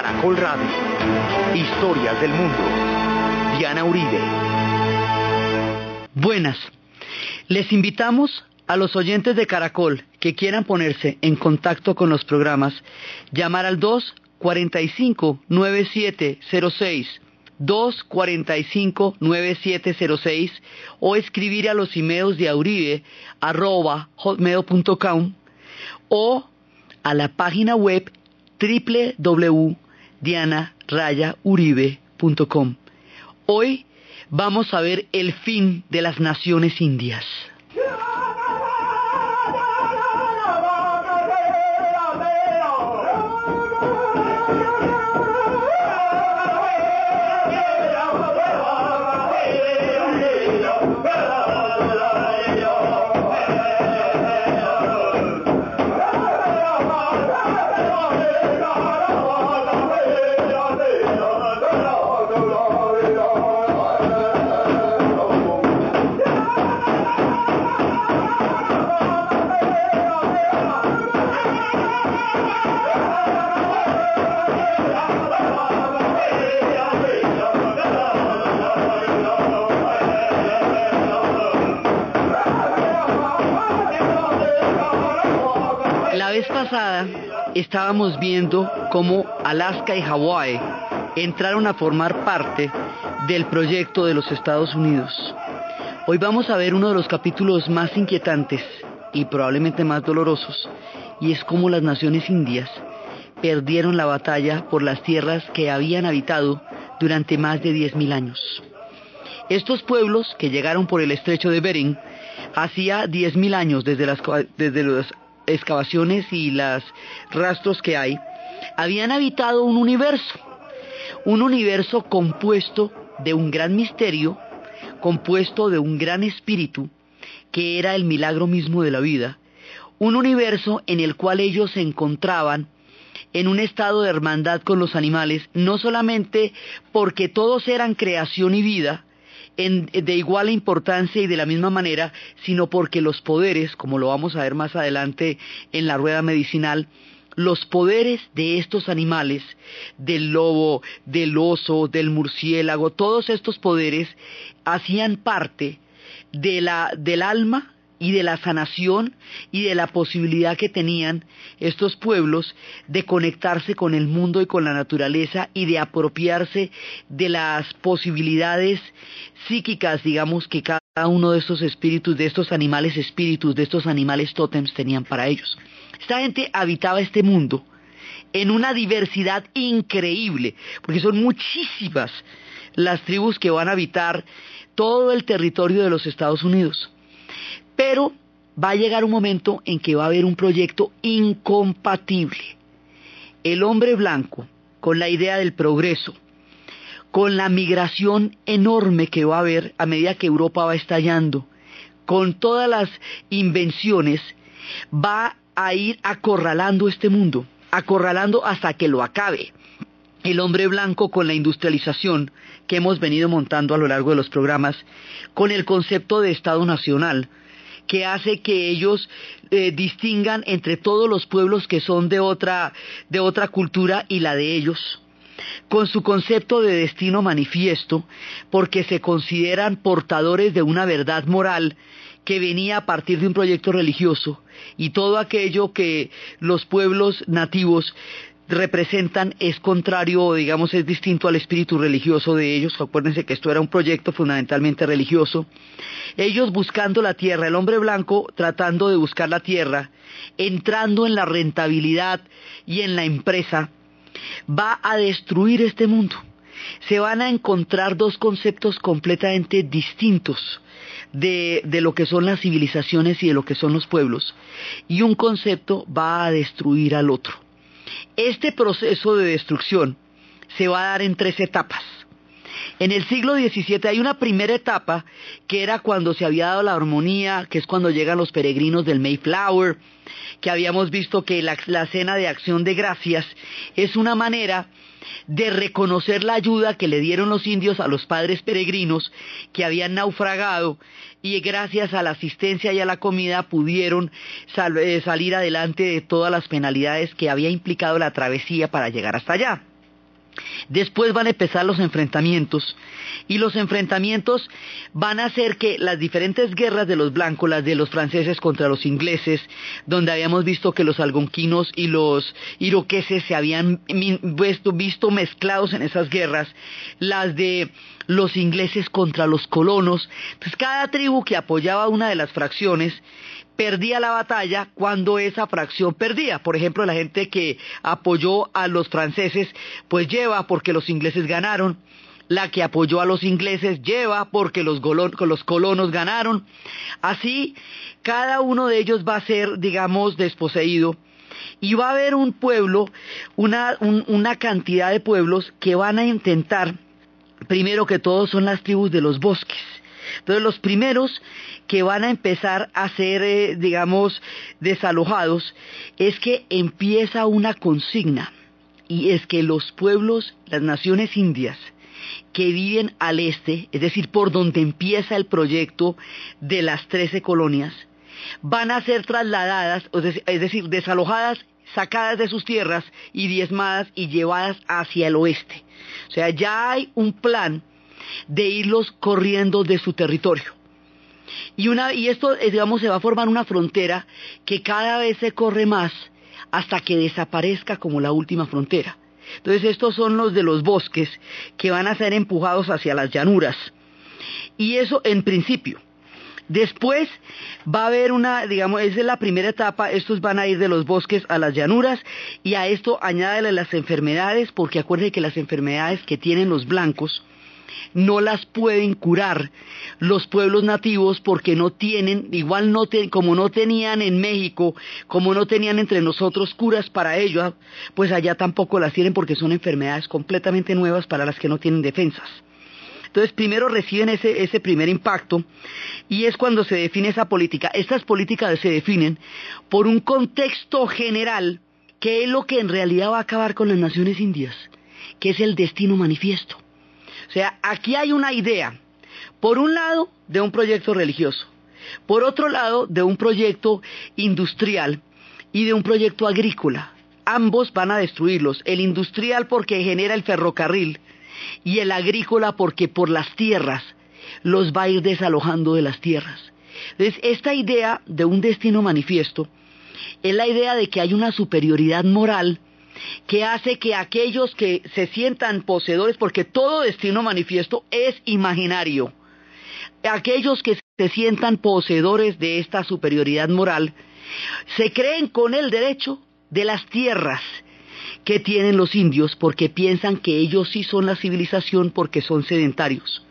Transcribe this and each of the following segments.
Caracol Radio. Historias del mundo. Diana Uribe. Buenas. Les invitamos a los oyentes de Caracol que quieran ponerse en contacto con los programas, llamar al 245-9706, 245-9706 o escribir a los emails de auribe o a la página web www.dianarayauribe.com. Hoy vamos a ver el fin de las naciones indias. Pasada estábamos viendo cómo Alaska y Hawái entraron a formar parte del proyecto de los Estados Unidos. Hoy vamos a ver uno de los capítulos más inquietantes y probablemente más dolorosos, y es cómo las naciones indias perdieron la batalla por las tierras que habían habitado durante más de 10.000 años. Estos pueblos que llegaron por el estrecho de Bering hacía 10.000 años desde las, desde las excavaciones y los rastros que hay, habían habitado un universo, un universo compuesto de un gran misterio, compuesto de un gran espíritu, que era el milagro mismo de la vida, un universo en el cual ellos se encontraban en un estado de hermandad con los animales, no solamente porque todos eran creación y vida, de igual importancia y de la misma manera, sino porque los poderes, como lo vamos a ver más adelante en la rueda medicinal, los poderes de estos animales, del lobo, del oso, del murciélago, todos estos poderes hacían parte de la, del alma y de la sanación y de la posibilidad que tenían estos pueblos de conectarse con el mundo y con la naturaleza y de apropiarse de las posibilidades psíquicas, digamos, que cada uno de estos espíritus, de estos animales espíritus, de estos animales tótems tenían para ellos. Esta gente habitaba este mundo en una diversidad increíble, porque son muchísimas las tribus que van a habitar todo el territorio de los Estados Unidos. Pero va a llegar un momento en que va a haber un proyecto incompatible. El hombre blanco, con la idea del progreso, con la migración enorme que va a haber a medida que Europa va estallando, con todas las invenciones, va a ir acorralando este mundo, acorralando hasta que lo acabe. El hombre blanco con la industrialización que hemos venido montando a lo largo de los programas, con el concepto de Estado Nacional, que hace que ellos eh, distingan entre todos los pueblos que son de otra, de otra cultura y la de ellos, con su concepto de destino manifiesto, porque se consideran portadores de una verdad moral que venía a partir de un proyecto religioso y todo aquello que los pueblos nativos representan es contrario o digamos es distinto al espíritu religioso de ellos. Acuérdense que esto era un proyecto fundamentalmente religioso. Ellos buscando la tierra, el hombre blanco tratando de buscar la tierra, entrando en la rentabilidad y en la empresa, va a destruir este mundo. Se van a encontrar dos conceptos completamente distintos de, de, lo que son las civilizaciones y de lo que son los pueblos. Y un concepto va a destruir al otro. Este proceso de destrucción se va a dar en tres etapas. En el siglo XVII hay una primera etapa que era cuando se había dado la armonía, que es cuando llegan los peregrinos del Mayflower, que habíamos visto que la, la cena de acción de gracias es una manera de reconocer la ayuda que le dieron los indios a los padres peregrinos que habían naufragado y gracias a la asistencia y a la comida pudieron eh, salir adelante de todas las penalidades que había implicado la travesía para llegar hasta allá. Después van a empezar los enfrentamientos y los enfrentamientos van a hacer que las diferentes guerras de los blancos, las de los franceses contra los ingleses, donde habíamos visto que los algonquinos y los iroqueses se habían visto, mezclados en esas guerras, las de los ingleses contra los colonos. Entonces cada tribu que apoyaba una de las fracciones perdía la batalla cuando esa fracción perdía. Por ejemplo, la gente que apoyó a los franceses, pues lleva porque los ingleses ganaron. La que apoyó a los ingleses lleva porque los, colonos ganaron. Así, cada uno de ellos va a ser, digamos, desposeído. Y va a haber un pueblo, una, una cantidad de pueblos que van a intentar, primero que todo, son las tribus de los bosques entonces los primeros que van a empezar a ser, eh, digamos, desalojados es que empieza una consigna y es que los pueblos, las naciones indias, que viven al este, es decir, por donde empieza el proyecto de las trece colonias, van a ser trasladadas, es decir, desalojadas, sacadas de sus tierras y diezmadas y llevadas hacia el oeste. O sea, ya hay un plan de irlos corriendo de su territorio. Y, una, y esto, eh, digamos, se va a formar una frontera que cada vez se corre más hasta que desaparezca como la última frontera. Entonces estos son los de los bosques que van a ser empujados hacia las llanuras. Y eso en principio. Después va a haber una, digamos, esa es la primera etapa, estos van a ir de los bosques a las llanuras y a esto añádele las enfermedades, porque acuérdense que las enfermedades que tienen los blancos no las pueden curar los pueblos nativos porque no tienen, igual no como no tenían en México, como no tenían entre nosotros curas para ello, pues allá tampoco las tienen porque son enfermedades completamente nuevas para las que no tienen defensas. Entonces, primero reciben ese, ese primer impacto y es cuando se define esa política. Estas políticas se definen por un contexto general que es lo que en realidad va a acabar con las naciones indias, que es el destino manifiesto. O sea, aquí hay una idea, por un lado, de un proyecto religioso, por otro lado, de un proyecto industrial y de un proyecto agrícola. Ambos van a destruirlos, el industrial porque genera el ferrocarril y el agrícola porque por las tierras los va a ir desalojando de las tierras. Entonces, esta idea de un destino manifiesto es la idea de que hay una superioridad moral que hace que aquellos que se sientan poseedores, porque todo destino manifiesto es imaginario, aquellos que se sientan poseedores de esta superioridad moral, se creen con el derecho de las tierras que tienen los indios porque piensan que ellos sí son la civilización porque son sedentarios,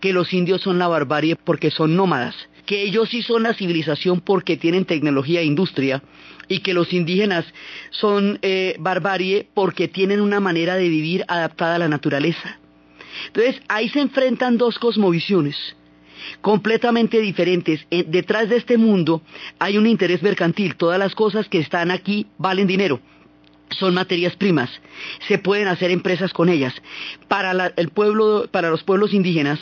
que los indios son la barbarie porque son nómadas, que ellos sí son la civilización porque tienen tecnología e industria y que los indígenas son eh, barbarie porque tienen una manera de vivir adaptada a la naturaleza. Entonces ahí se enfrentan dos cosmovisiones completamente diferentes. Eh, detrás de este mundo hay un interés mercantil. Todas las cosas que están aquí valen dinero. Son materias primas. Se pueden hacer empresas con ellas. Para el pueblo, para los pueblos indígenas,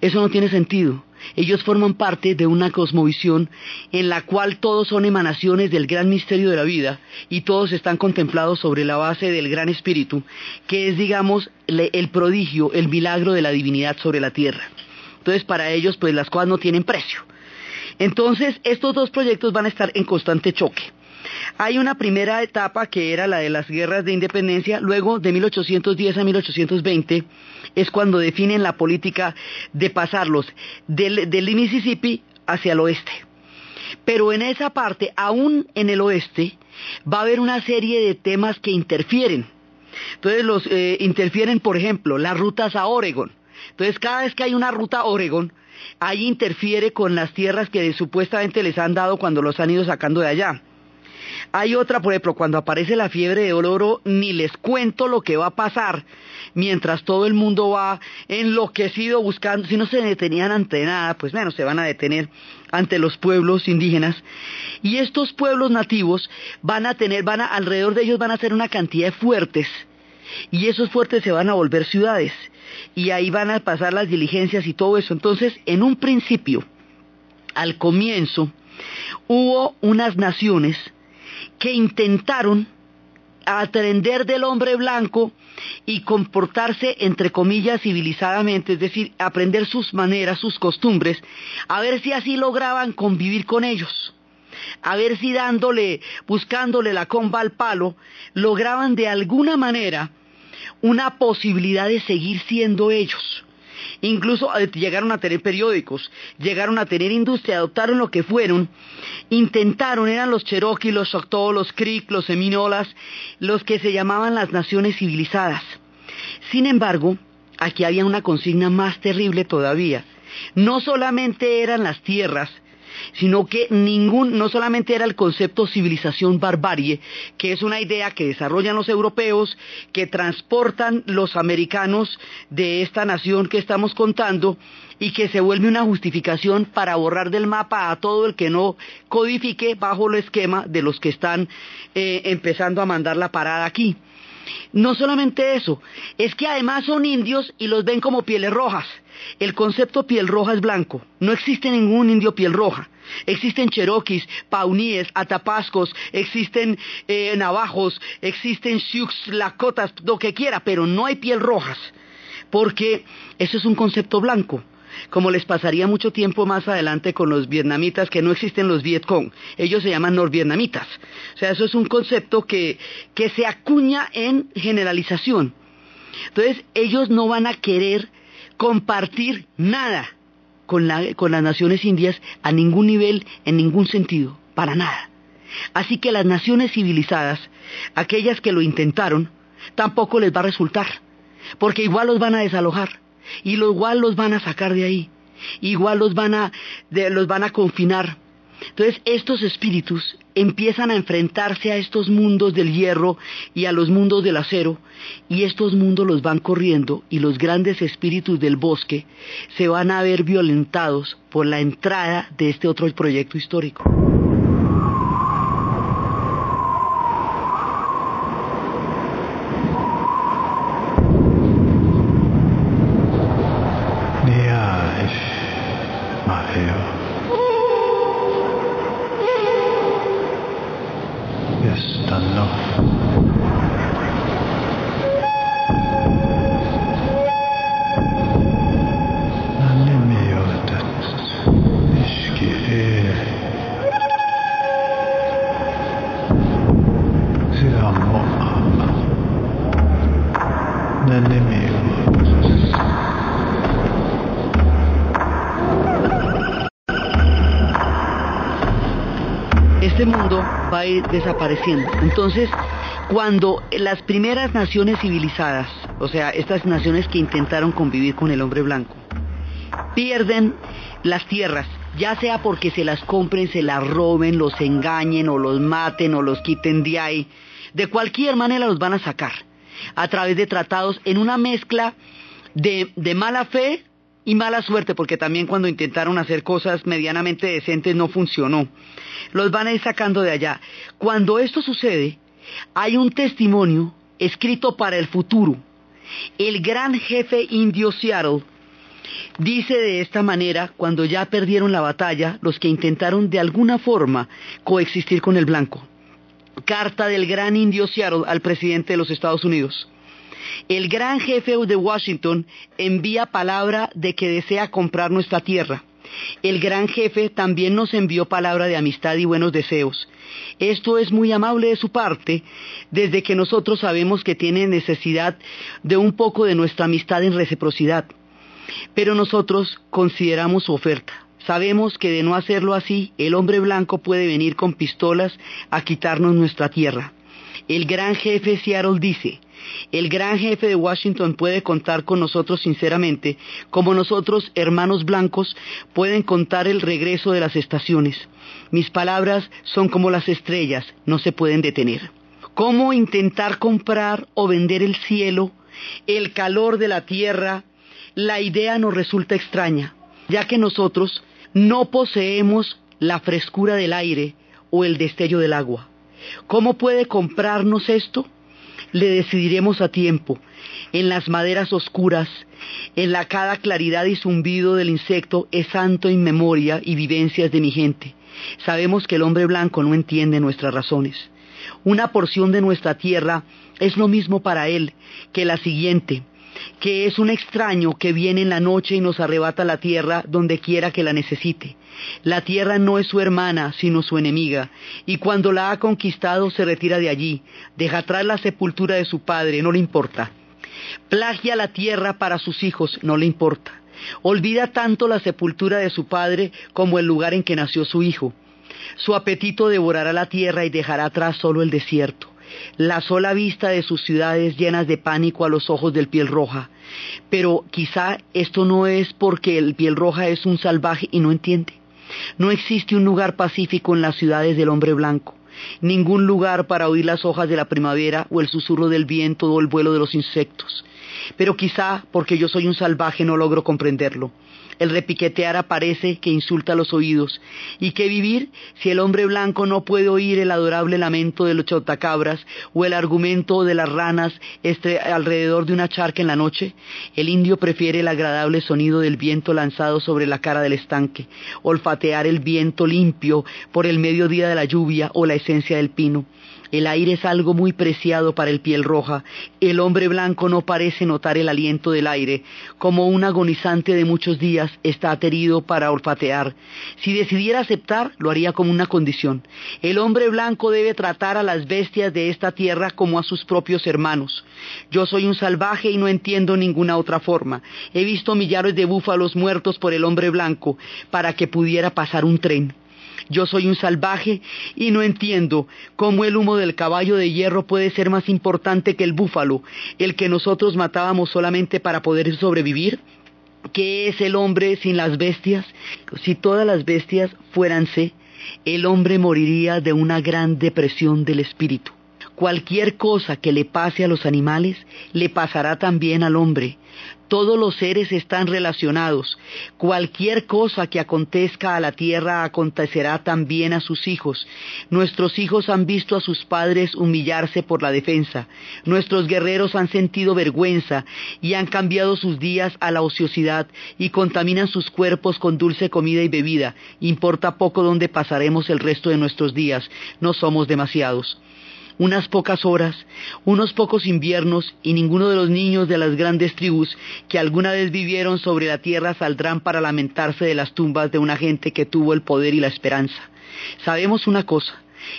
eso no tiene sentido. Ellos forman parte de una cosmovisión en la cual todos son emanaciones del gran misterio de la vida y todos están contemplados sobre la base del gran espíritu, que es, digamos, el prodigio, el milagro de la divinidad sobre la tierra. Entonces, para ellos, pues las cosas no tienen precio. Entonces, estos dos proyectos van a estar en constante choque. Hay una primera etapa que era la de las guerras de independencia, luego de 1810 a 1820 es cuando definen la política de pasarlos del, Mississippi hacia el oeste. Pero en esa parte, aún en el oeste, va a haber una serie de temas que interfieren. Entonces los eh, interfieren, por ejemplo, las rutas a Oregon. Entonces cada vez que hay una ruta a Oregon, ahí interfiere con las tierras que supuestamente les han dado cuando los han ido sacando de allá. Hay otra, por ejemplo, cuando aparece la fiebre de oro, ni les cuento lo que va a pasar mientras todo el mundo va enloquecido buscando, si no se detenían ante nada, pues menos se van a detener ante los pueblos indígenas. Y estos pueblos nativos van a tener, alrededor de ellos van a ser una cantidad de fuertes. Y esos fuertes se van a volver ciudades. Y ahí van a pasar las diligencias y todo eso. Entonces, en un principio, al comienzo, hubo unas naciones que intentaron aprender del hombre blanco y comportarse, entre comillas, civilizadamente, es decir, aprender sus maneras, sus costumbres, a ver si así lograban convivir con ellos, a ver si dándole, buscándole la comba al palo, lograban de alguna manera una posibilidad de seguir siendo ellos. Incluso eh, llegaron a tener periódicos, llegaron a tener industria, adoptaron lo que fueron, intentaron, eran los Cherokee, los Choctaw, los Creek, los Seminolas, los que se llamaban las naciones civilizadas. Sin embargo, aquí había una consigna más terrible todavía. No solamente eran las tierras, sino que ningún, no solamente era el concepto civilización barbarie, que es una idea que desarrollan los europeos, que transportan los americanos de esta nación que estamos contando, y que se vuelve una justificación para borrar del mapa a todo el que no codifique bajo el esquema de los que están eh, empezando a mandar la parada aquí. No solamente eso, es que además son indios y los ven como pieles rojas. El concepto piel roja es blanco. No existe ningún indio piel roja. Existen cheroquis, pauníes, atapascos, existen eh, navajos, existen sioux, lakotas, lo que quiera, pero no hay piel rojas. Porque eso es un concepto blanco como les pasaría mucho tiempo más adelante con los vietnamitas, que no existen los Vietcong, ellos se llaman norvietnamitas. O sea, eso es un concepto que, que se acuña en generalización. Entonces, ellos no van a querer compartir nada con, la, con las naciones indias a ningún nivel, en ningún sentido, para nada. Así que las naciones civilizadas, aquellas que lo intentaron, tampoco les va a resultar, porque igual los van a desalojar y igual los van a sacar de ahí, igual los van a, los van a confinar. Entonces estos espíritus empiezan a enfrentarse a estos mundos del hierro y a los mundos del acero, y estos mundos los van corriendo y los grandes espíritus del bosque se van a ver violentados por la entrada de este otro proyecto histórico. Desapareciendo. Entonces, cuando las primeras naciones civilizadas, o sea, estas naciones que intentaron convivir con el hombre blanco, pierden las tierras, ya sea porque se las compren, se las roben, los engañen o los maten o los quiten de ahí, de cualquier manera los van a sacar a través de tratados en una mezcla de, de mala fe y mala suerte, porque también cuando intentaron hacer cosas medianamente decentes no funcionó. Los van a ir sacando de allá. Cuando esto sucede, hay un testimonio escrito para el futuro. El gran jefe indio Seattle dice de esta manera, cuando ya perdieron la batalla, los que intentaron de alguna forma coexistir con el blanco. Carta del gran indio Seattle al presidente de los Estados Unidos. El gran jefe de Washington envía palabra de que desea comprar nuestra tierra. El gran jefe también nos envió palabra de amistad y buenos deseos. Esto es muy amable de su parte, desde que nosotros sabemos que tiene necesidad de un poco de nuestra amistad en reciprocidad. Pero nosotros consideramos su oferta. Sabemos que de no hacerlo así, el hombre blanco puede venir con pistolas a quitarnos nuestra tierra. El gran jefe Seattle dice, el gran jefe de Washington puede contar con nosotros sinceramente, como nosotros, hermanos blancos, pueden contar el regreso de las estaciones. Mis palabras son como las estrellas, no se pueden detener. ¿Cómo intentar comprar o vender el cielo, el calor de la tierra? La idea nos resulta extraña, ya que nosotros no poseemos la frescura del aire o el destello del agua. ¿Cómo puede comprarnos esto? Le decidiremos a tiempo, en las maderas oscuras, en la cada claridad y zumbido del insecto es santo en memoria y vivencias de mi gente. Sabemos que el hombre blanco no entiende nuestras razones. Una porción de nuestra tierra es lo mismo para Él que la siguiente, que es un extraño que viene en la noche y nos arrebata la tierra donde quiera que la necesite. La tierra no es su hermana, sino su enemiga, y cuando la ha conquistado se retira de allí, deja atrás la sepultura de su padre, no le importa. Plagia la tierra para sus hijos, no le importa. Olvida tanto la sepultura de su padre como el lugar en que nació su hijo. Su apetito devorará la tierra y dejará atrás solo el desierto la sola vista de sus ciudades llenas de pánico a los ojos del piel roja. Pero quizá esto no es porque el piel roja es un salvaje y no entiende. No existe un lugar pacífico en las ciudades del hombre blanco, ningún lugar para oír las hojas de la primavera o el susurro del viento o el vuelo de los insectos. Pero quizá porque yo soy un salvaje no logro comprenderlo. El repiquetear aparece que insulta los oídos. ¿Y qué vivir si el hombre blanco no puede oír el adorable lamento de los chotacabras o el argumento de las ranas este, alrededor de una charca en la noche? El indio prefiere el agradable sonido del viento lanzado sobre la cara del estanque, olfatear el viento limpio por el mediodía de la lluvia o la esencia del pino. El aire es algo muy preciado para el piel roja. El hombre blanco no parece notar el aliento del aire. Como un agonizante de muchos días está aterido para olfatear. Si decidiera aceptar, lo haría como una condición. El hombre blanco debe tratar a las bestias de esta tierra como a sus propios hermanos. Yo soy un salvaje y no entiendo ninguna otra forma. He visto millares de búfalos muertos por el hombre blanco para que pudiera pasar un tren. Yo soy un salvaje y no entiendo cómo el humo del caballo de hierro puede ser más importante que el búfalo, el que nosotros matábamos solamente para poder sobrevivir. ¿Qué es el hombre sin las bestias? Si todas las bestias fuéranse, el hombre moriría de una gran depresión del espíritu. Cualquier cosa que le pase a los animales, le pasará también al hombre. Todos los seres están relacionados. Cualquier cosa que acontezca a la tierra acontecerá también a sus hijos. Nuestros hijos han visto a sus padres humillarse por la defensa. Nuestros guerreros han sentido vergüenza y han cambiado sus días a la ociosidad y contaminan sus cuerpos con dulce comida y bebida. Importa poco dónde pasaremos el resto de nuestros días. No somos demasiados unas pocas horas, unos pocos inviernos, y ninguno de los niños de las grandes tribus que alguna vez vivieron sobre la tierra saldrán para lamentarse de las tumbas de una gente que tuvo el poder y la esperanza. Sabemos una cosa,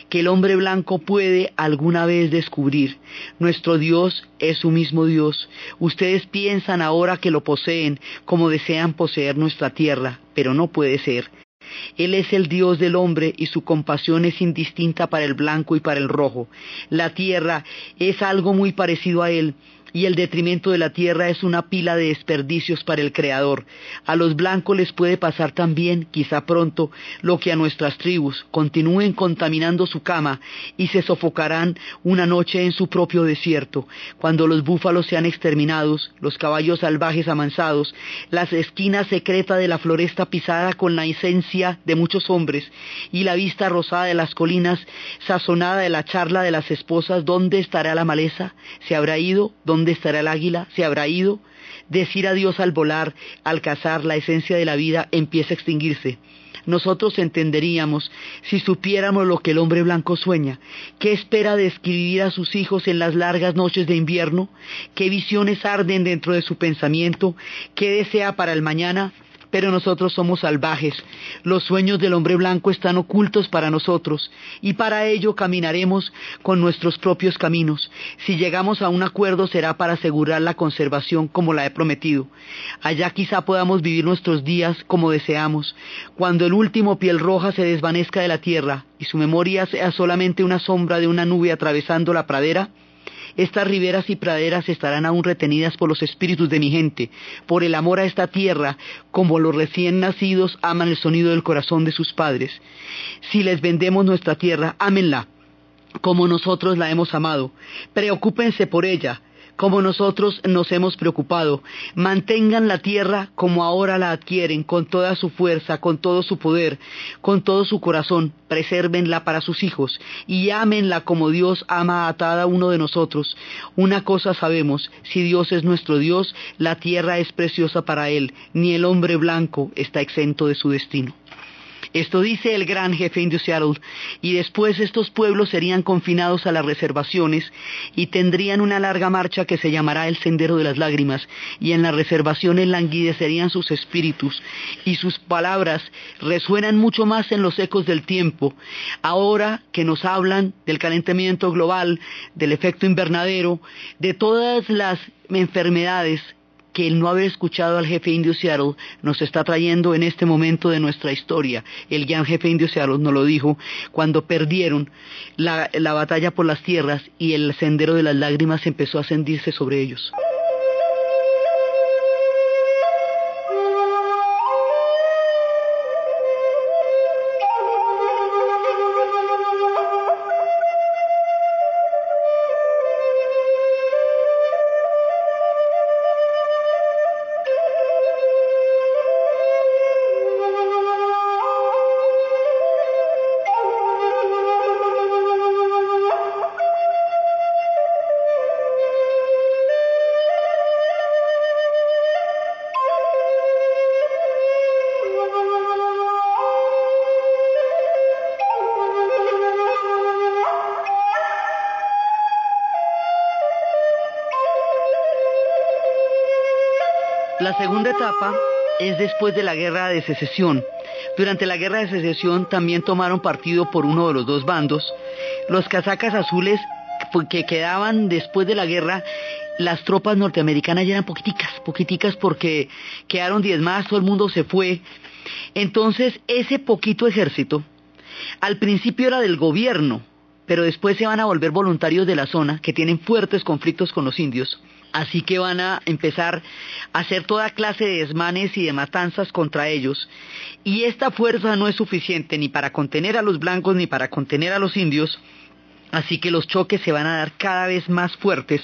que el hombre blanco puede alguna vez descubrir. Nuestro Dios es su mismo Dios. Ustedes piensan ahora que lo poseen como desean poseer nuestra tierra, pero no puede ser. Él es el Dios del hombre y su compasión es indistinta para el blanco y para el rojo. La tierra es algo muy parecido a Él y el detrimento de la tierra es una pila de desperdicios para el Creador. A los blancos les puede pasar también, quizá pronto, lo que a nuestras tribus, continúen contaminando su cama y se sofocarán una noche en su propio desierto, cuando los búfalos sean exterminados, los caballos salvajes amansados, las esquinas secretas de la floresta pisada con la esencia de muchos hombres y la vista rosada de las colinas, sazonada de la charla de las esposas, ¿dónde estará la maleza? ¿Se habrá ido? ¿Dónde estará el águila? ¿Se habrá ido? Decir adiós al volar, al cazar, la esencia de la vida empieza a extinguirse. Nosotros entenderíamos si supiéramos lo que el hombre blanco sueña, qué espera de escribir a sus hijos en las largas noches de invierno, qué visiones arden dentro de su pensamiento, qué desea para el mañana, pero nosotros somos salvajes. Los sueños del hombre blanco están ocultos para nosotros y para ello caminaremos con nuestros propios caminos. Si llegamos a un acuerdo será para asegurar la conservación como la he prometido. Allá quizá podamos vivir nuestros días como deseamos. Cuando el último piel roja se desvanezca de la tierra y su memoria sea solamente una sombra de una nube atravesando la pradera, estas riberas y praderas estarán aún retenidas por los espíritus de mi gente, por el amor a esta tierra, como los recién nacidos aman el sonido del corazón de sus padres. Si les vendemos nuestra tierra, ámenla, como nosotros la hemos amado. Preocúpense por ella, como nosotros nos hemos preocupado. Mantengan la tierra como ahora la adquieren, con toda su fuerza, con todo su poder, con todo su corazón. Presérvenla para sus hijos y ámenla como Dios ama a cada uno de nosotros. Una cosa sabemos, si Dios es nuestro Dios, la tierra es preciosa para Él, ni el hombre blanco está exento de su destino. Esto dice el gran jefe Seattle, y después estos pueblos serían confinados a las reservaciones y tendrían una larga marcha que se llamará el Sendero de las Lágrimas, y en las reservaciones languidecerían sus espíritus, y sus palabras resuenan mucho más en los ecos del tiempo, ahora que nos hablan del calentamiento global, del efecto invernadero, de todas las enfermedades que el no haber escuchado al jefe indio Seattle nos está trayendo en este momento de nuestra historia. El gran jefe indio Seattle nos lo dijo cuando perdieron la, la batalla por las tierras y el sendero de las lágrimas empezó a ascendirse sobre ellos. La segunda etapa es después de la guerra de secesión. Durante la guerra de secesión también tomaron partido por uno de los dos bandos. Los casacas azules que quedaban después de la guerra, las tropas norteamericanas ya eran poquiticas, poquiticas porque quedaron diezmadas, todo el mundo se fue. Entonces, ese poquito ejército, al principio era del gobierno, pero después se van a volver voluntarios de la zona, que tienen fuertes conflictos con los indios. Así que van a empezar a hacer toda clase de desmanes y de matanzas contra ellos. Y esta fuerza no es suficiente ni para contener a los blancos ni para contener a los indios. Así que los choques se van a dar cada vez más fuertes.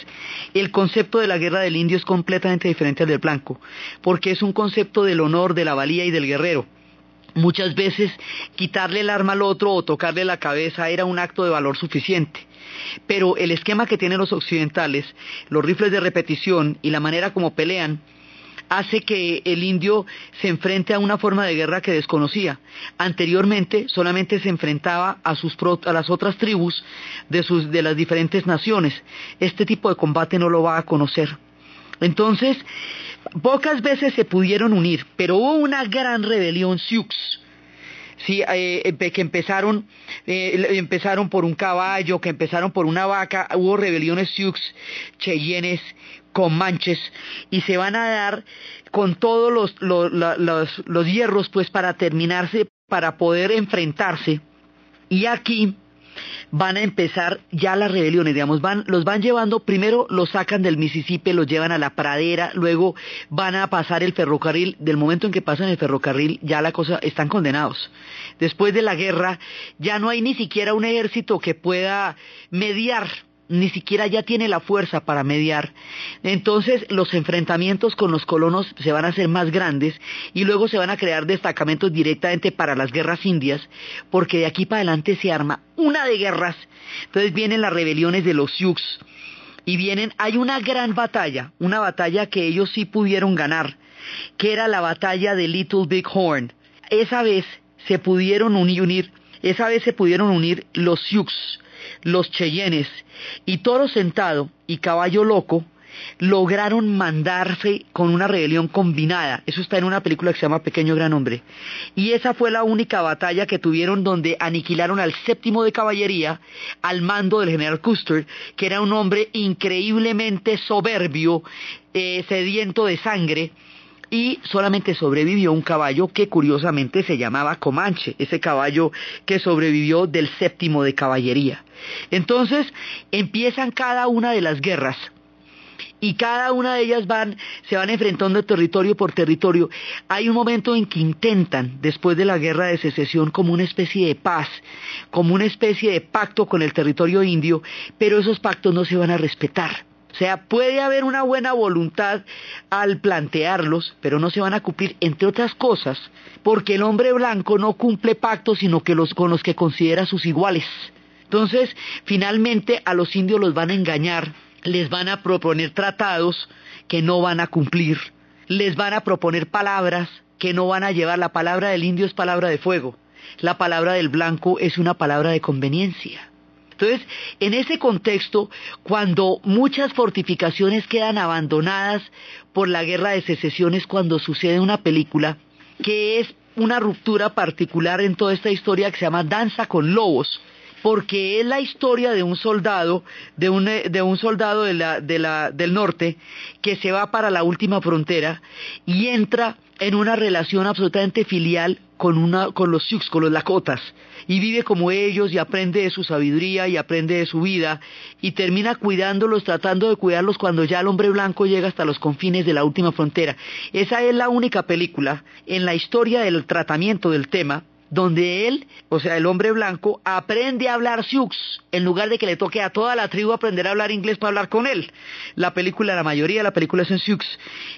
El concepto de la guerra del indio es completamente diferente al del blanco, porque es un concepto del honor, de la valía y del guerrero. Muchas veces quitarle el arma al otro o tocarle la cabeza era un acto de valor suficiente. Pero el esquema que tienen los occidentales, los rifles de repetición y la manera como pelean, hace que el indio se enfrente a una forma de guerra que desconocía. Anteriormente solamente se enfrentaba a, sus, a las otras tribus de, sus, de las diferentes naciones. Este tipo de combate no lo va a conocer. Entonces, pocas veces se pudieron unir, pero hubo una gran rebelión Sioux. Sí, eh, que empezaron, eh, empezaron por un caballo, que empezaron por una vaca, hubo rebeliones Sioux, Cheyennes, Comanches, y se van a dar con todos los, los, los, los hierros pues para terminarse, para poder enfrentarse. Y aquí van a empezar ya las rebeliones, digamos, van, los van llevando, primero los sacan del Mississippi, los llevan a la pradera, luego van a pasar el ferrocarril, del momento en que pasan el ferrocarril ya la cosa, están condenados. Después de la guerra ya no hay ni siquiera un ejército que pueda mediar ni siquiera ya tiene la fuerza para mediar. Entonces los enfrentamientos con los colonos se van a hacer más grandes y luego se van a crear destacamentos directamente para las guerras indias, porque de aquí para adelante se arma una de guerras. Entonces vienen las rebeliones de los Sioux y vienen, hay una gran batalla, una batalla que ellos sí pudieron ganar, que era la batalla de Little Big Horn. Esa vez se pudieron unir, esa vez se pudieron unir los Sioux los Cheyennes y Toro Sentado y Caballo Loco lograron mandarse con una rebelión combinada. Eso está en una película que se llama Pequeño Gran Hombre. Y esa fue la única batalla que tuvieron donde aniquilaron al séptimo de caballería al mando del general Custer, que era un hombre increíblemente soberbio, eh, sediento de sangre, y solamente sobrevivió un caballo que curiosamente se llamaba Comanche, ese caballo que sobrevivió del séptimo de caballería. Entonces empiezan cada una de las guerras y cada una de ellas se van enfrentando territorio por territorio. Hay un momento en que intentan, después de la guerra de secesión, como una especie de paz, como una especie de pacto con el territorio indio, pero esos pactos no se van a respetar. O sea, puede haber una buena voluntad al plantearlos, pero no se van a cumplir, entre otras cosas, porque el hombre blanco no cumple pactos, sino que los con los que considera sus iguales. Entonces, finalmente a los indios los van a engañar, les van a proponer tratados que no van a cumplir, les van a proponer palabras que no van a llevar, la palabra del indio es palabra de fuego. la palabra del blanco es una palabra de conveniencia. Entonces, en ese contexto, cuando muchas fortificaciones quedan abandonadas por la guerra de secesión es cuando sucede una película que es una ruptura particular en toda esta historia que se llama Danza con Lobos, porque es la historia de un soldado, de un, eh, soldado del norte, que se va para la última frontera y entra en una relación absolutamente filial con, con los Sioux, con los Lakotas, y vive como ellos y aprende de su sabiduría y aprende de su vida y termina cuidándolos, tratando de cuidarlos cuando ya el hombre blanco llega hasta los confines de la última frontera. Esa es la única película en la historia del tratamiento del tema donde él, o sea, el hombre blanco, aprende a hablar Sioux, en lugar de que le toque a toda la tribu aprender a hablar inglés para hablar con él. La película, la mayoría de la película es en Sioux.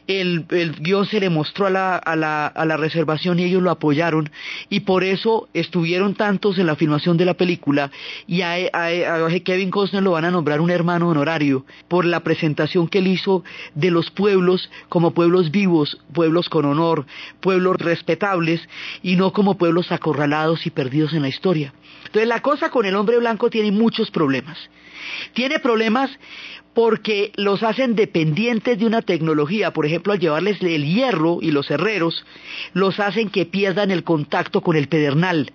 El, el guion se le mostró a la, a, la, a la reservación y ellos lo apoyaron, y por eso estuvieron tantos en la filmación de la película, y a, a, Kevin Costner lo van a nombrar un hermano honorario, por la presentación que él hizo de los pueblos como pueblos vivos, pueblos con honor, pueblos respetables, y no como pueblos acorralados y perdidos en la historia. Entonces la cosa con el hombre blanco tiene muchos problemas. Tiene problemas porque los hacen dependientes de una tecnología, por ejemplo, al llevarles el hierro y los herreros, los hacen que pierdan el contacto con el pedernal.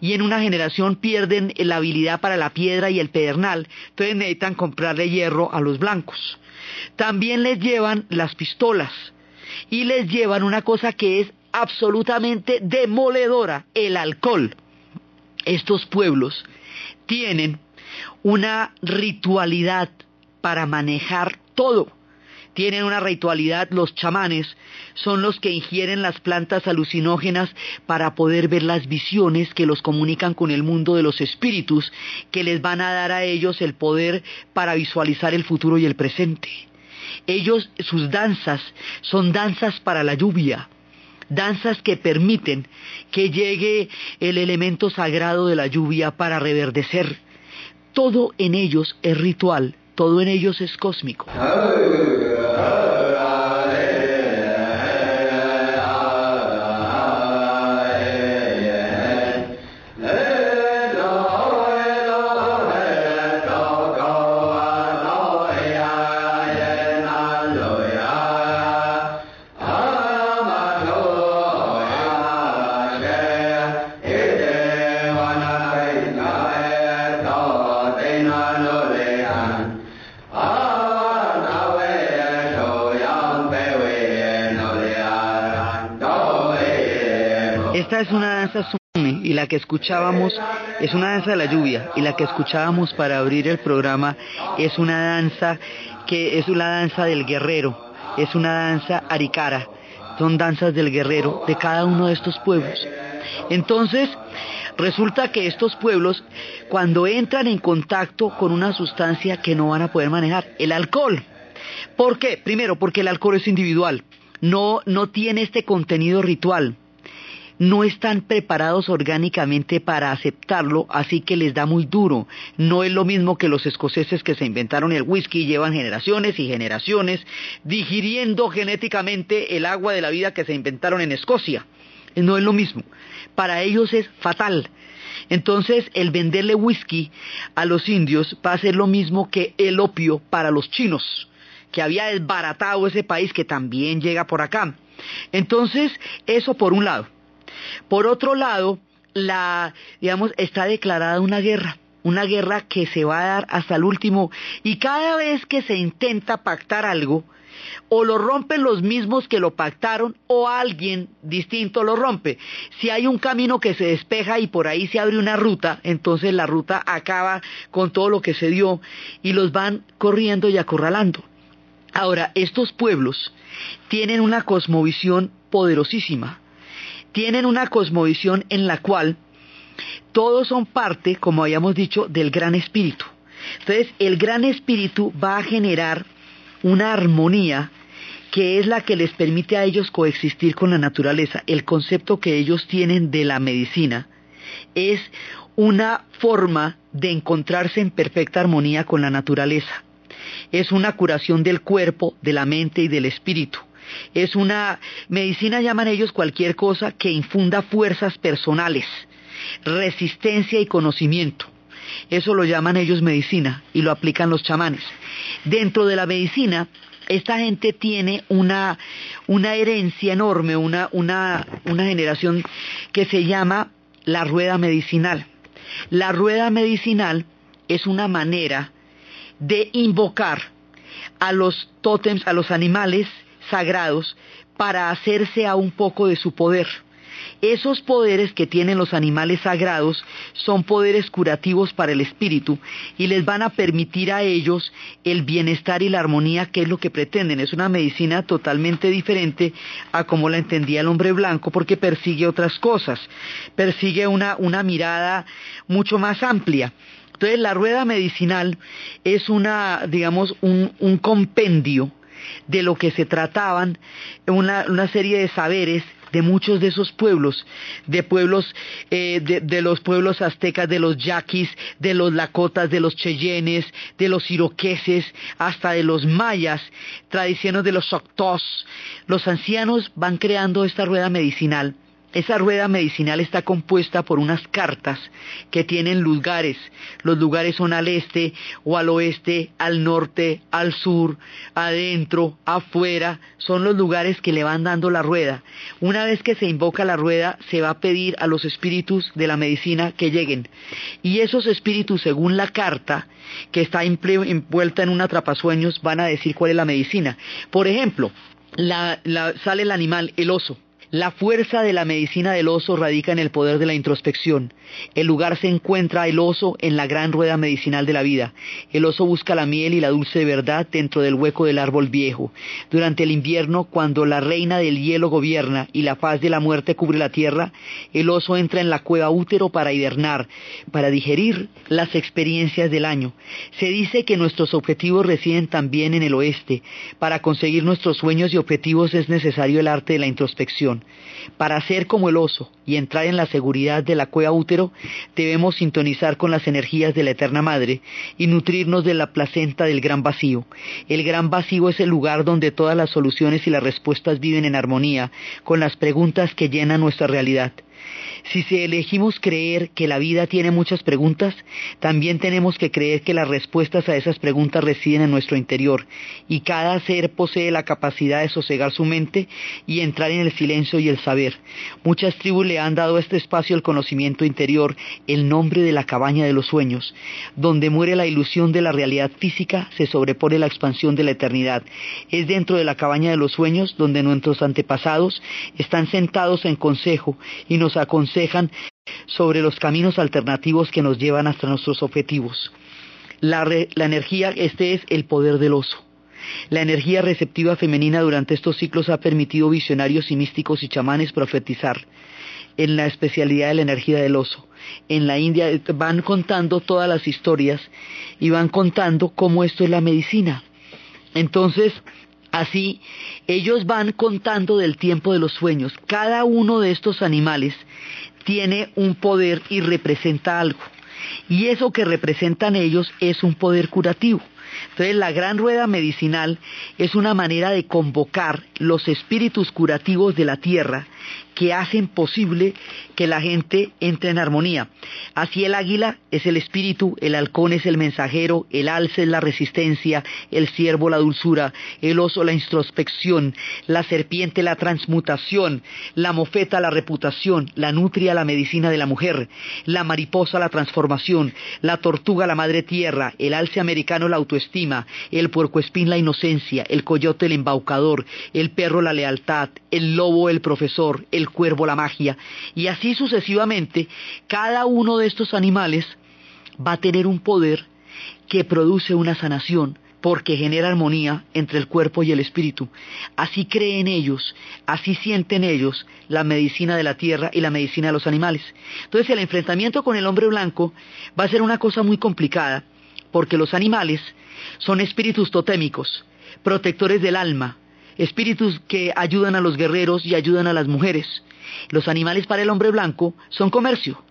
Y en una generación pierden la habilidad para la piedra y el pedernal, entonces necesitan comprarle hierro a los blancos. También les llevan las pistolas y les llevan una cosa que es absolutamente demoledora, el alcohol. Estos pueblos tienen una ritualidad para manejar todo. Tienen una ritualidad, los chamanes son los que ingieren las plantas alucinógenas para poder ver las visiones que los comunican con el mundo de los espíritus, que les van a dar a ellos el poder para visualizar el futuro y el presente. Ellos, sus danzas, son danzas para la lluvia, danzas que permiten que llegue el elemento sagrado de la lluvia para reverdecer. Todo en ellos es ritual, todo en ellos es cósmico. Esta es una danza sumi y la que escuchábamos es una danza de la lluvia y la que escuchábamos para abrir el programa es una danza que es una danza del guerrero, es una danza aricara, son danzas del guerrero de cada uno de estos pueblos. Entonces, resulta que estos pueblos, cuando entran en contacto con una sustancia que no van a poder manejar, el alcohol. ¿Por qué? Primero, porque el alcohol es individual, no, no tiene este contenido ritual no están preparados orgánicamente para aceptarlo, así que les da muy duro. No es lo mismo que los escoceses que se inventaron el whisky llevan generaciones y generaciones digiriendo genéticamente el agua de la vida que se inventaron en Escocia. No es lo mismo. Para ellos es fatal. Entonces, el venderle whisky a los indios va a ser lo mismo que el opio para los chinos, que había desbaratado ese país que también llega por acá. Entonces, eso por un lado. Por otro lado, la, digamos, está declarada una guerra, una guerra que se va a dar hasta el último, y cada vez que se intenta pactar algo, o lo rompen los mismos que lo pactaron o alguien distinto lo rompe. Si hay un camino que se despeja y por ahí se abre una ruta, entonces la ruta acaba con todo lo que se dio y los van corriendo y acorralando. Ahora, estos pueblos tienen una cosmovisión poderosísima tienen una cosmovisión en la cual todos son parte, como habíamos dicho, del gran espíritu. Entonces, el gran espíritu va a generar una armonía que es la que les permite a ellos coexistir con la naturaleza. El concepto que ellos tienen de la medicina es una forma de encontrarse en perfecta armonía con la naturaleza. Es una curación del cuerpo, de la mente y del espíritu. Es una medicina, llaman ellos cualquier cosa que infunda fuerzas personales. resistencia y conocimiento. Eso lo llaman ellos medicina y lo aplican los chamanes. Dentro de la medicina, esta gente tiene una, una herencia enorme, una, una, una generación que se llama la rueda medicinal. La rueda medicinal es una manera de invocar a los tótems, a los animales sagrados, para hacerse a un poco de su poder. Esos poderes que tienen los animales sagrados son poderes curativos para el espíritu y les van a permitir a ellos el bienestar y la armonía que es lo que pretenden. Es una medicina totalmente diferente a como la entendía el hombre blanco porque persigue otras cosas, persigue una, mirada mucho más amplia. Entonces la rueda medicinal es una, digamos, un compendio de lo que se trataban, una, una serie de saberes de muchos de esos pueblos, de pueblos, eh, de, los pueblos aztecas, de los yaquis, de los lakotas, de los cheyennes, de los iroqueses, hasta de los mayas, tradiciones de los soctos. Los ancianos van creando esta rueda medicinal esa rueda medicinal está compuesta por unas cartas que tienen lugares. Los lugares son al este o al oeste, al norte, al sur, adentro, afuera. Son los lugares que le van dando la rueda. Una vez que se invoca la rueda, se va a pedir a los espíritus de la medicina que lleguen. Y esos espíritus, según la carta, que está envuelta en un atrapasueños, van a decir cuál es la medicina. Por ejemplo, sale el animal, el oso la fuerza de la medicina del oso radica en el poder de la introspección. El lugar se encuentra el oso en la gran rueda medicinal de la vida. El oso busca la miel y la dulce verdad dentro del hueco del árbol viejo. Durante el invierno, cuando la reina del hielo gobierna y la faz de la muerte cubre la tierra, el oso entra en la cueva útero para hibernar, para digerir las experiencias del año. Se dice que nuestros objetivos residen también en el oeste. Para conseguir nuestros sueños y objetivos es necesario el arte de la introspección. Para ser como el oso y entrar en la seguridad de la cueva útero, debemos sintonizar con las energías de la Eterna Madre y nutrirnos de la placenta del gran vacío. El gran vacío es el lugar donde todas las soluciones y las respuestas viven en armonía con las preguntas que llenan nuestra realidad. Si elegimos creer que la vida tiene muchas preguntas, también tenemos que creer que las respuestas a esas preguntas residen en nuestro interior y cada ser posee la capacidad de sosegar su mente y entrar en el silencio y el saber. Muchas tribus le han dado a este espacio el conocimiento interior el nombre de la cabaña de los sueños. Donde muere la ilusión de la realidad física, se sobrepone la expansión de la eternidad. Es dentro de la cabaña de los sueños donde nuestros antepasados están sentados en consejo y nos aconsejan sobre los caminos alternativos que nos llevan hasta nuestros objetivos. La, energía, este es el poder del oso. La energía receptiva femenina durante estos ciclos ha permitido visionarios y místicos y chamanes profetizar en la especialidad de la energía del oso. En la India van contando todas las historias y van contando cómo esto es la medicina. Entonces, Así, ellos van contando del tiempo de los sueños. Cada uno de estos animales tiene un poder y representa algo. Y eso que representan ellos es un poder curativo. Entonces la gran rueda medicinal es una manera de convocar los espíritus curativos de la tierra que hacen posible que la gente entre en armonía. Así el águila es el espíritu, el halcón es el mensajero, el alce es la resistencia, el ciervo la dulzura, el oso la introspección, la serpiente la transmutación, la mofeta la reputación, la nutria la medicina de la mujer, la mariposa la transformación, la tortuga la madre tierra, el alce americano la autoestima, el puercoespín la inocencia, el coyote el embaucador, el perro la lealtad, el lobo el profesor, el cuervo la magia, y así sucesivamente, cada uno de estos animales va a tener un poder que produce una sanación, porque genera armonía entre el cuerpo y el espíritu. Así creen ellos, así sienten ellos la medicina de la tierra y la medicina de los animales. Entonces el enfrentamiento con el hombre blanco va a ser una cosa muy complicada, porque los animales son espíritus totémicos, protectores del alma, espíritus que ayudan a los guerreros y ayudan a las mujeres. Los animales para el hombre blanco son comercio.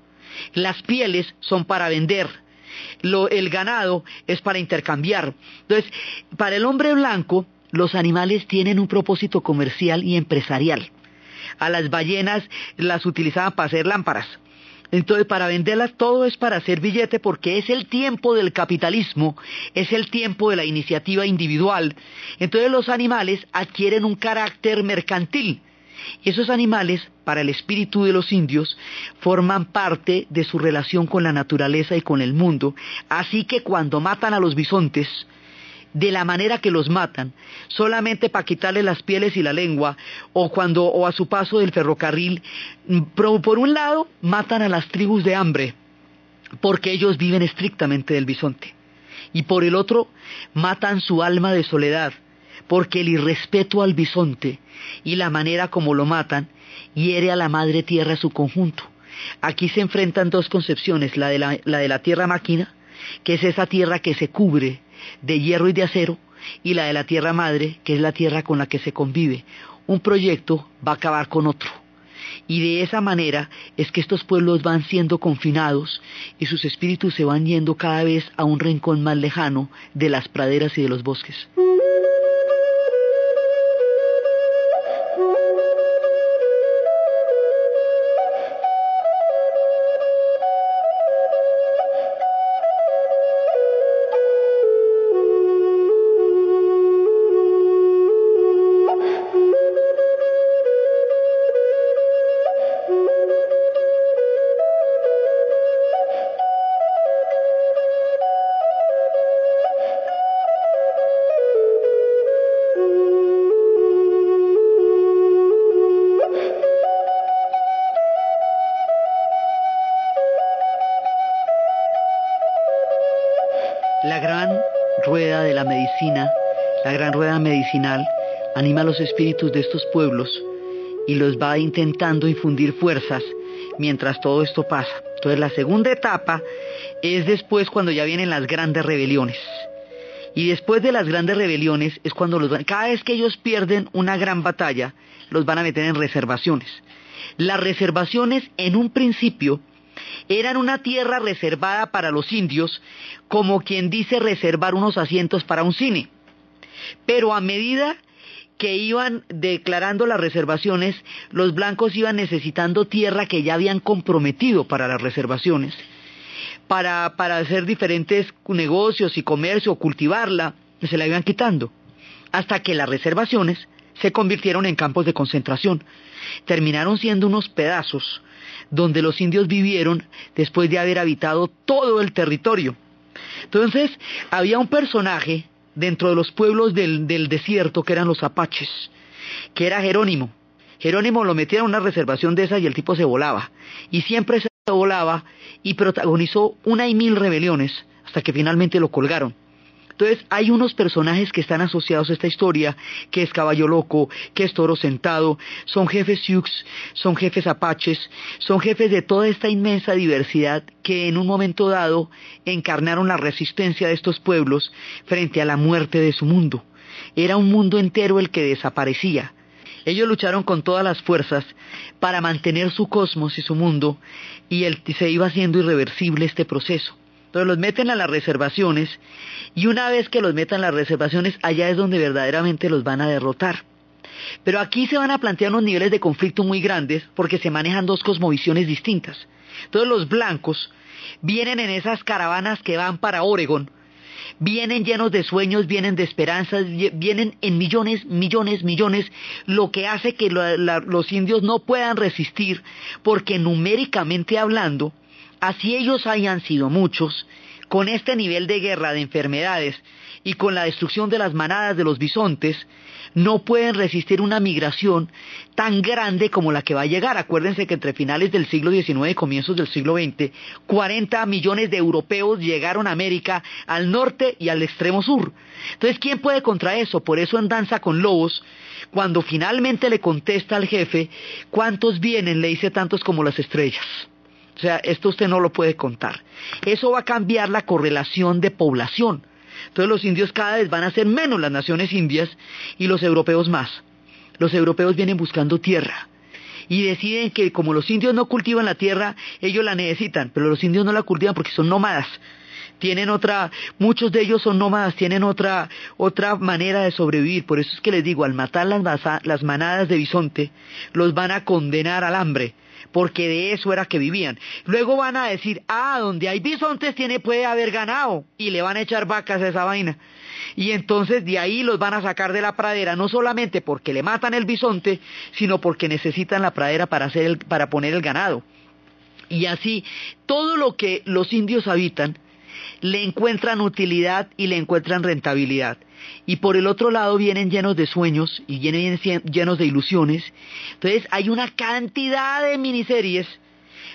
Las pieles son para vender. el ganado es para intercambiar. Entonces, para el hombre blanco, los animales tienen un propósito comercial y empresarial. A las ballenas las utilizaban para hacer lámparas. Entonces, para venderlas todo es para hacer billete porque es el tiempo del capitalismo, es el tiempo de la iniciativa individual. Entonces los animales adquieren un carácter mercantil. Y esos animales, para el espíritu de los indios, forman parte de su relación con la naturaleza y con el mundo. Así que cuando matan a los bisontes, de la manera que los matan, solamente para quitarle las pieles y la lengua, o cuando, o a su paso del ferrocarril, mm, por un lado, matan a las tribus de hambre, porque ellos viven estrictamente del bisonte, y por el otro, matan su alma de soledad, porque el irrespeto al bisonte y la manera como lo matan hiere a la madre tierra su conjunto. Aquí se enfrentan dos concepciones, la de la, la de la tierra máquina, que es esa tierra que se cubre de hierro y de acero, y la de la tierra madre, que es la tierra con la que se convive. Un proyecto va a acabar con otro. Y de esa manera es que estos pueblos van siendo confinados y sus espíritus se van yendo cada vez a un rincón más lejano de las praderas y de los bosques. Anima a los espíritus de estos pueblos y los va intentando infundir fuerzas mientras todo esto pasa. Entonces la segunda etapa es después cuando ya vienen las grandes rebeliones. Y después de las grandes rebeliones es cuando los van, cada vez que ellos pierden una gran batalla, los van a meter en reservaciones. Las reservaciones en un principio eran una tierra reservada para los indios, como quien dice reservar unos asientos para un cine. Pero a medida que iban declarando las reservaciones, los blancos iban necesitando tierra que ya habían comprometido para las reservaciones, para, hacer diferentes negocios y comercio, cultivarla, se la iban quitando, hasta que las reservaciones se convirtieron en campos de concentración. Terminaron siendo unos pedazos donde los indios vivieron después de haber habitado todo el territorio. Entonces, había un personaje dentro de los pueblos del, desierto, que eran los apaches, que era Jerónimo. Jerónimo lo metieron en una reservación de esa y el tipo se volaba. Y siempre se volaba y protagonizó una y mil rebeliones hasta que finalmente lo colgaron. Entonces hay unos personajes que están asociados a esta historia, que es Caballo Loco, que es Toro Sentado, son jefes Sioux, son jefes Apaches, son jefes de toda esta inmensa diversidad que en un momento dado encarnaron la resistencia de estos pueblos frente a la muerte de su mundo. Era un mundo entero el que desaparecía. Ellos lucharon con todas las fuerzas para mantener su cosmos y su mundo y se iba haciendo irreversible este proceso. Entonces los meten a las reservaciones y una vez que los metan a las reservaciones, allá es donde verdaderamente los van a derrotar. Pero aquí se van a plantear unos niveles de conflicto muy grandes porque se manejan dos cosmovisiones distintas. Entonces los blancos vienen en esas caravanas que van para Oregon, vienen llenos de sueños, vienen de esperanzas, vienen en millones, millones, millones, lo que hace que los indios no puedan resistir porque numéricamente hablando, Así ellos hayan sido muchos, con este nivel de guerra de enfermedades y con la destrucción de las manadas de los bisontes, no pueden resistir una migración tan grande como la que va a llegar. Acuérdense que entre finales del siglo XIX y comienzos del siglo XX, 40 millones de europeos llegaron a América, al norte y al extremo sur. Entonces, ¿quién puede contra eso? Por eso en Danza con Lobos, cuando finalmente le contesta al jefe, ¿cuántos vienen? Le dice tantos como las estrellas. O sea, esto usted no lo puede contar. Eso va a cambiar la correlación de población. Entonces los indios cada vez van a ser menos las naciones indias y los europeos más. Los europeos vienen buscando tierra y deciden que como los indios no cultivan la tierra, ellos la necesitan, pero los indios no la cultivan porque son nómadas. tienen otra, muchos de ellos son nómadas, tienen otra, otra manera de sobrevivir. Por eso es que les digo, al matar las, las manadas de bisonte, los van a condenar al hambre porque de eso era que vivían. Luego van a decir, ah, donde hay bisontes tiene, puede haber ganado, y le van a echar vacas a esa vaina. Y entonces de ahí los van a sacar de la pradera, no solamente porque le matan el bisonte, sino porque necesitan la pradera para, hacer para poner el ganado. Y así, todo lo que los indios habitan, le encuentran utilidad y le encuentran rentabilidad. Y por el otro lado vienen llenos de sueños y vienen llenos de ilusiones. Entonces hay una cantidad de miniseries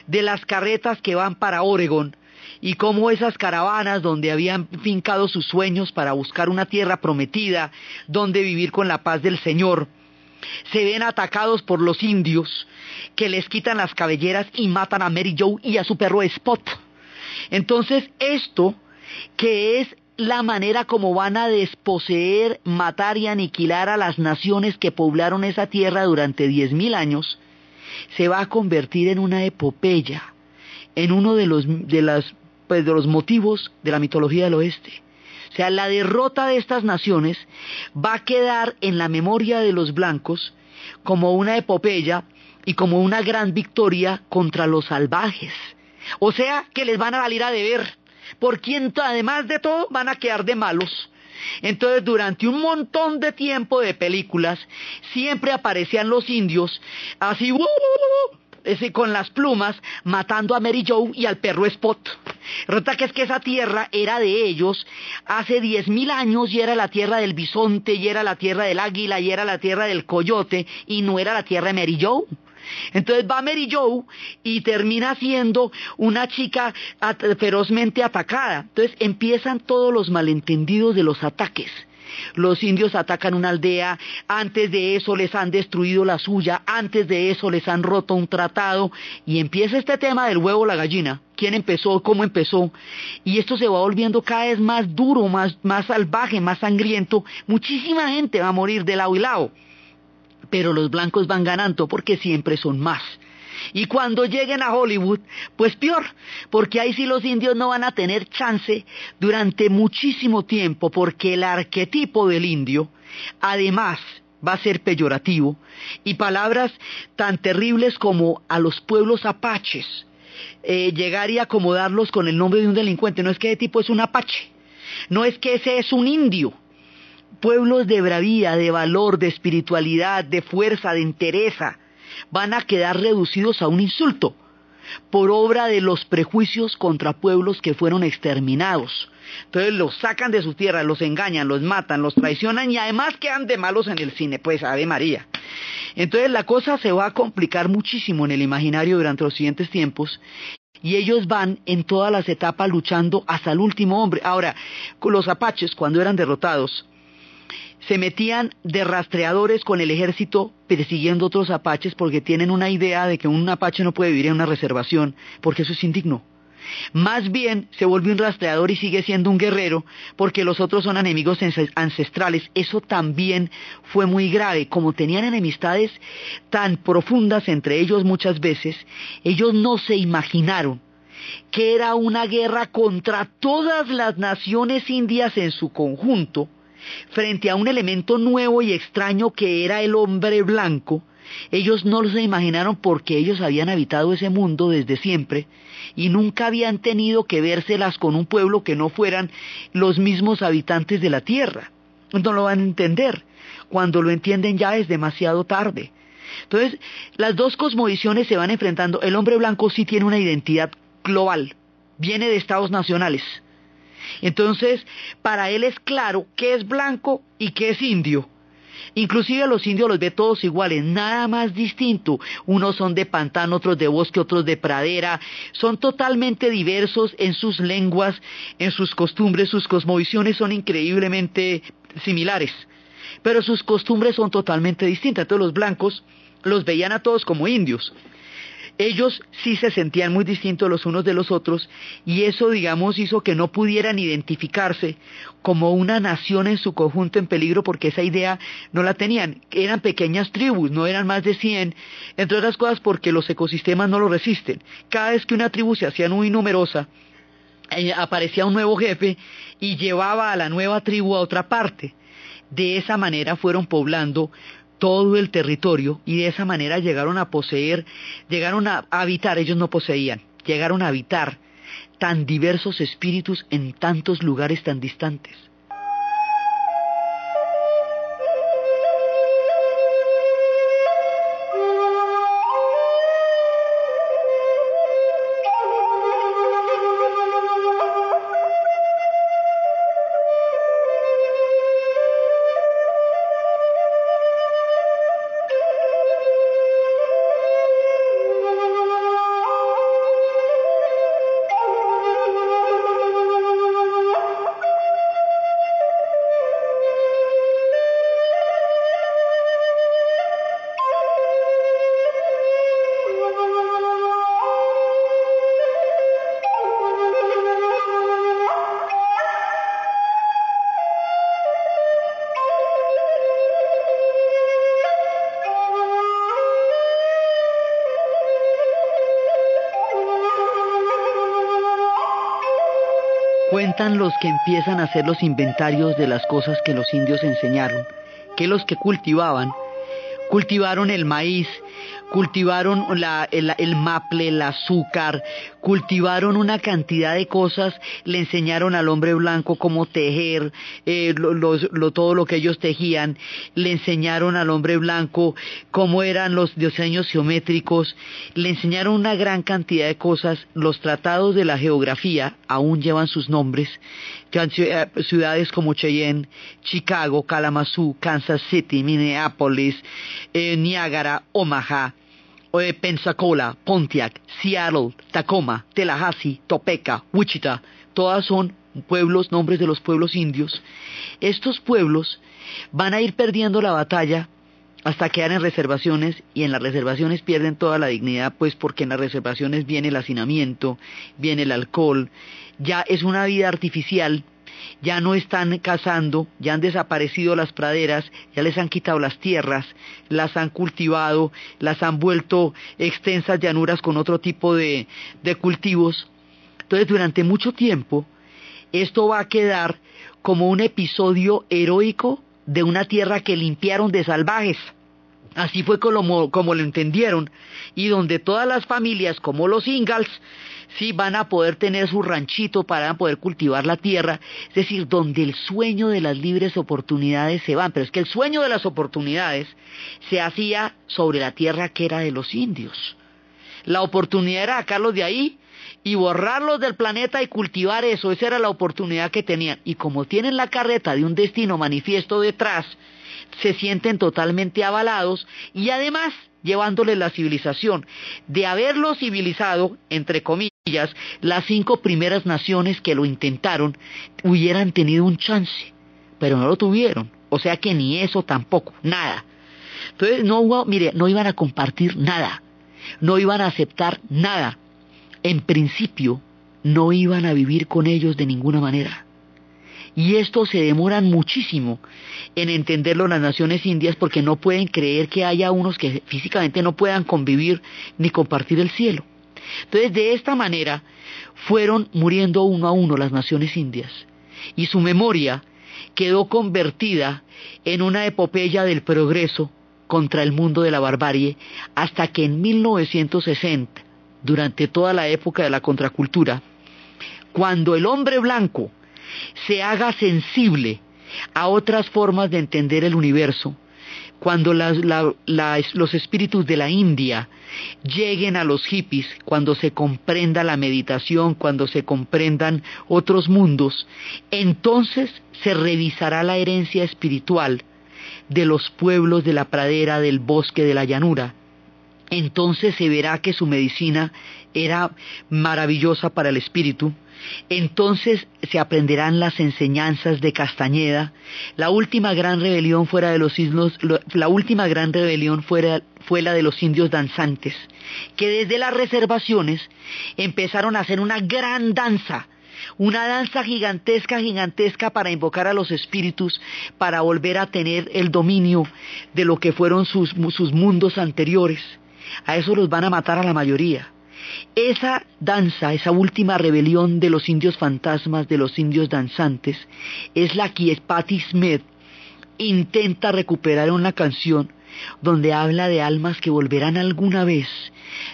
de las carretas que van para Oregon y cómo esas caravanas donde habían fincado sus sueños para buscar una tierra prometida, donde vivir con la paz del Señor, se ven atacados por los indios que les quitan las cabelleras y matan a Mary Joe y a su perro Spot. Entonces esto, que es la manera como van a desposeer, matar y aniquilar a las naciones que poblaron esa tierra durante diez mil años, se va a convertir en una epopeya, en uno de los, pues, de los motivos de la mitología del oeste. O sea, la derrota de estas naciones va a quedar en la memoria de los blancos como una epopeya y como una gran victoria contra los salvajes. O sea, que les van a salir a deber, por quien además de todo van a quedar de malos. Entonces, durante un montón de tiempo de películas, siempre aparecían los indios así, ese, con las plumas, matando a Mary Joe y al perro Spot. Resulta que es que esa tierra era de ellos hace diez mil años y era la tierra del bisonte y era la tierra del águila y era la tierra del coyote y no era la tierra de Mary Joe. Entonces va Mary Joe y termina siendo una chica ferozmente atacada. Entonces empiezan todos los malentendidos de los ataques. Los indios atacan una aldea, antes de eso les han destruido la suya, antes de eso les han roto un tratado, y empieza este tema del huevo la gallina, quién empezó, cómo empezó, y esto se va volviendo cada vez más duro, más, más salvaje, más sangriento, muchísima gente va a morir de lado y lado, pero los blancos van ganando porque siempre son más. Y cuando lleguen a Hollywood, pues peor, porque ahí sí los indios no van a tener chance durante muchísimo tiempo, porque el arquetipo del indio, además, va a ser peyorativo, y palabras tan terribles como a los pueblos apaches, eh, llegar y acomodarlos con el nombre de un delincuente, no es que ese tipo es un apache, no es que ese es un indio, pueblos de bravía, de valor, de espiritualidad, de fuerza, de entereza, van a quedar reducidos a un insulto por obra de los prejuicios contra pueblos que fueron exterminados. Entonces los sacan de su tierra, los engañan, los matan, los traicionan y además quedan de malos en el cine, pues Ave María. Entonces la cosa se va a complicar muchísimo en el imaginario durante los siguientes tiempos y ellos van en todas las etapas luchando hasta el último hombre. Ahora, los apaches cuando eran derrotados, se metían de rastreadores con el ejército persiguiendo otros apaches porque tienen una idea de que un apache no puede vivir en una reservación porque eso es indigno. Más bien se vuelve un rastreador y sigue siendo un guerrero porque los otros son enemigos ancestrales. Eso también fue muy grave. Como tenían enemistades tan profundas entre ellos muchas veces, ellos no se imaginaron que era una guerra contra todas las naciones indias en su conjunto, frente a un elemento nuevo y extraño que era el hombre blanco, ellos no se imaginaron porque ellos habían habitado ese mundo desde siempre y nunca habían tenido que vérselas con un pueblo que no fueran los mismos habitantes de la tierra. No lo van a entender. Cuando lo entienden ya es demasiado tarde. Entonces, las dos cosmovisiones se van enfrentando. El hombre blanco sí tiene una identidad global, viene de estados nacionales entonces, para él es claro qué es blanco y qué es indio. Inclusive a los indios los ve todos iguales, nada más distinto. Unos son de pantano, otros de bosque, otros de pradera. Son totalmente diversos en sus lenguas, en sus costumbres, sus cosmovisiones son increíblemente similares. Pero sus costumbres son totalmente distintas. Entonces los blancos los veían a todos como indios ellos sí se sentían muy distintos los unos de los otros y eso, digamos, hizo que no pudieran identificarse como una nación en su conjunto en peligro porque esa idea no la tenían. Eran pequeñas tribus, no eran más de 100, entre otras cosas porque los ecosistemas no lo resisten. Cada vez que una tribu se hacía muy numerosa, eh, aparecía un nuevo jefe y llevaba a la nueva tribu a otra parte. De esa manera fueron poblando todo el territorio y de esa manera llegaron a poseer, llegaron a habitar, ellos no poseían, llegaron a habitar tan diversos espíritus en tantos lugares tan distantes. Cuentan los que empiezan a hacer los inventarios de las cosas que los indios enseñaron, que los que cultivaban, cultivaron el maíz, cultivaron el, maple, el azúcar, cultivaron una cantidad de cosas, le enseñaron al hombre blanco cómo tejer, eh, todo lo que ellos tejían, le enseñaron al hombre blanco cómo eran los diseños geométricos, le enseñaron una gran cantidad de cosas, los tratados de la geografía aún llevan sus nombres, eh, ciudades como Cheyenne, Chicago, Kalamazoo, Kansas City, Minneapolis, eh, Niagara, Omaha, Pensacola, Pontiac, Seattle, Tacoma, Tallahassee, Topeka, Wichita, todas son pueblos, nombres de los pueblos indios. Estos pueblos van a ir perdiendo la batalla hasta quedar en reservaciones y en las reservaciones pierden toda la dignidad, pues porque en las reservaciones viene el hacinamiento, viene el alcohol, ya es una vida artificial ya no están cazando, ya han desaparecido las praderas, ya les han quitado las tierras, las han cultivado, las han vuelto extensas llanuras con otro tipo de, de cultivos. Entonces, durante mucho tiempo, esto va a quedar como un episodio heroico de una tierra que limpiaron de salvajes. Así fue como, lo entendieron, y donde todas las familias, como los Ingalls, sí van a poder tener su ranchito para poder cultivar la tierra, es decir, donde el sueño de las libres oportunidades se van, pero es que el sueño de las oportunidades se hacía sobre la tierra que era de los indios. La oportunidad era sacarlos de ahí y borrarlos del planeta y cultivar eso, esa era la oportunidad que tenían. Y como tienen la carreta de un destino manifiesto detrás, se sienten totalmente avalados y además llevándole la civilización. De haberlo civilizado, entre comillas, las cinco primeras naciones que lo intentaron hubieran tenido un chance, pero no lo tuvieron. O sea que ni eso tampoco, nada. Entonces, no hubo, mire, no iban a compartir nada, no iban a aceptar nada. En principio, no iban a vivir con ellos de ninguna manera. Y esto se demoran muchísimo en entenderlo las naciones indias porque no pueden creer que haya unos que físicamente no puedan convivir ni compartir el cielo. Entonces, de esta manera fueron muriendo uno a uno las naciones indias y su memoria quedó convertida en una epopeya del progreso contra el mundo de la barbarie hasta que en 1960, durante toda la época de la contracultura, cuando el hombre blanco se haga sensible a otras formas de entender el universo, cuando los espíritus de la India lleguen a los hippies, cuando se comprenda la meditación, cuando se comprendan otros mundos, entonces se revisará la herencia espiritual de los pueblos de la pradera, del bosque, de la llanura. Entonces se verá que su medicina era maravillosa para el espíritu, entonces se aprenderán las enseñanzas de Castañeda. La última gran rebelión fuera de los la última gran rebelión fue la de los indios danzantes, que desde las reservaciones empezaron a hacer una gran danza, una danza gigantesca, gigantesca para invocar a los espíritus, para volver a tener el dominio de lo que fueron sus mundos anteriores. A eso los van a matar a la mayoría. Esa danza, esa última rebelión de los indios fantasmas, de los indios danzantes, es la que Patti Smith intenta recuperar en una canción donde habla de almas que volverán alguna vez,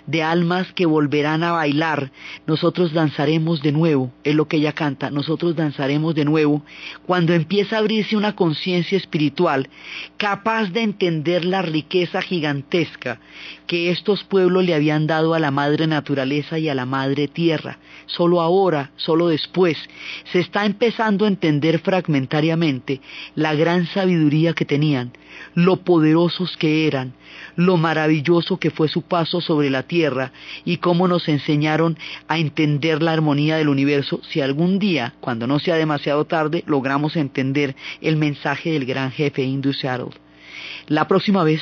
de almas que volverán a bailar. Nosotros danzaremos de nuevo, es lo que ella canta, nosotros danzaremos de nuevo, cuando empieza a abrirse una conciencia espiritual capaz de entender la riqueza gigantesca que estos pueblos le habían dado a la madre naturaleza y a la madre tierra. Solo ahora, solo después, se está empezando a entender fragmentariamente la gran sabiduría que tenían, lo poderosos que eran, lo maravilloso que fue su paso sobre la tierra y cómo nos enseñaron a entender la armonía del universo si algún día, cuando no sea demasiado tarde, logramos entender el mensaje del gran jefe Indus Harold. La próxima vez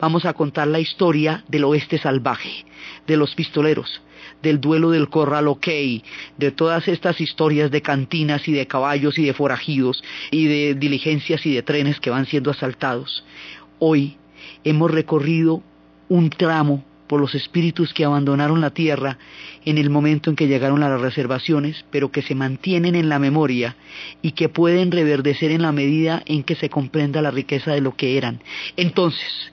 Vamos a contar la historia del oeste salvaje, de los pistoleros, del duelo del corral OK, de todas estas historias de cantinas y de caballos y de forajidos y de diligencias y de trenes que van siendo asaltados. Hoy hemos recorrido un tramo por los espíritus que abandonaron la tierra en el momento en que llegaron a las reservaciones, pero que se mantienen en la memoria y que pueden reverdecer en la medida en que se comprenda la riqueza de lo que eran. Entonces,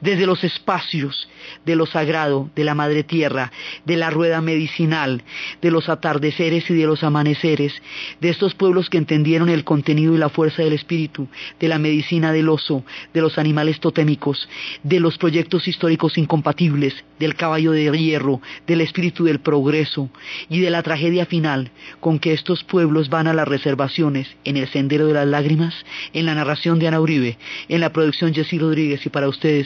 desde los espacios de lo sagrado, de la madre tierra, de la rueda medicinal, de los atardeceres y de los amaneceres, de estos pueblos que entendieron el contenido y la fuerza del espíritu, de la medicina del oso, de los animales totémicos, de los proyectos históricos incompatibles, del caballo de hierro, del espíritu del progreso y de la tragedia final con que estos pueblos van a las reservaciones en el sendero de las lágrimas, en la narración de Ana Uribe, en la producción Jessy Rodríguez y para ustedes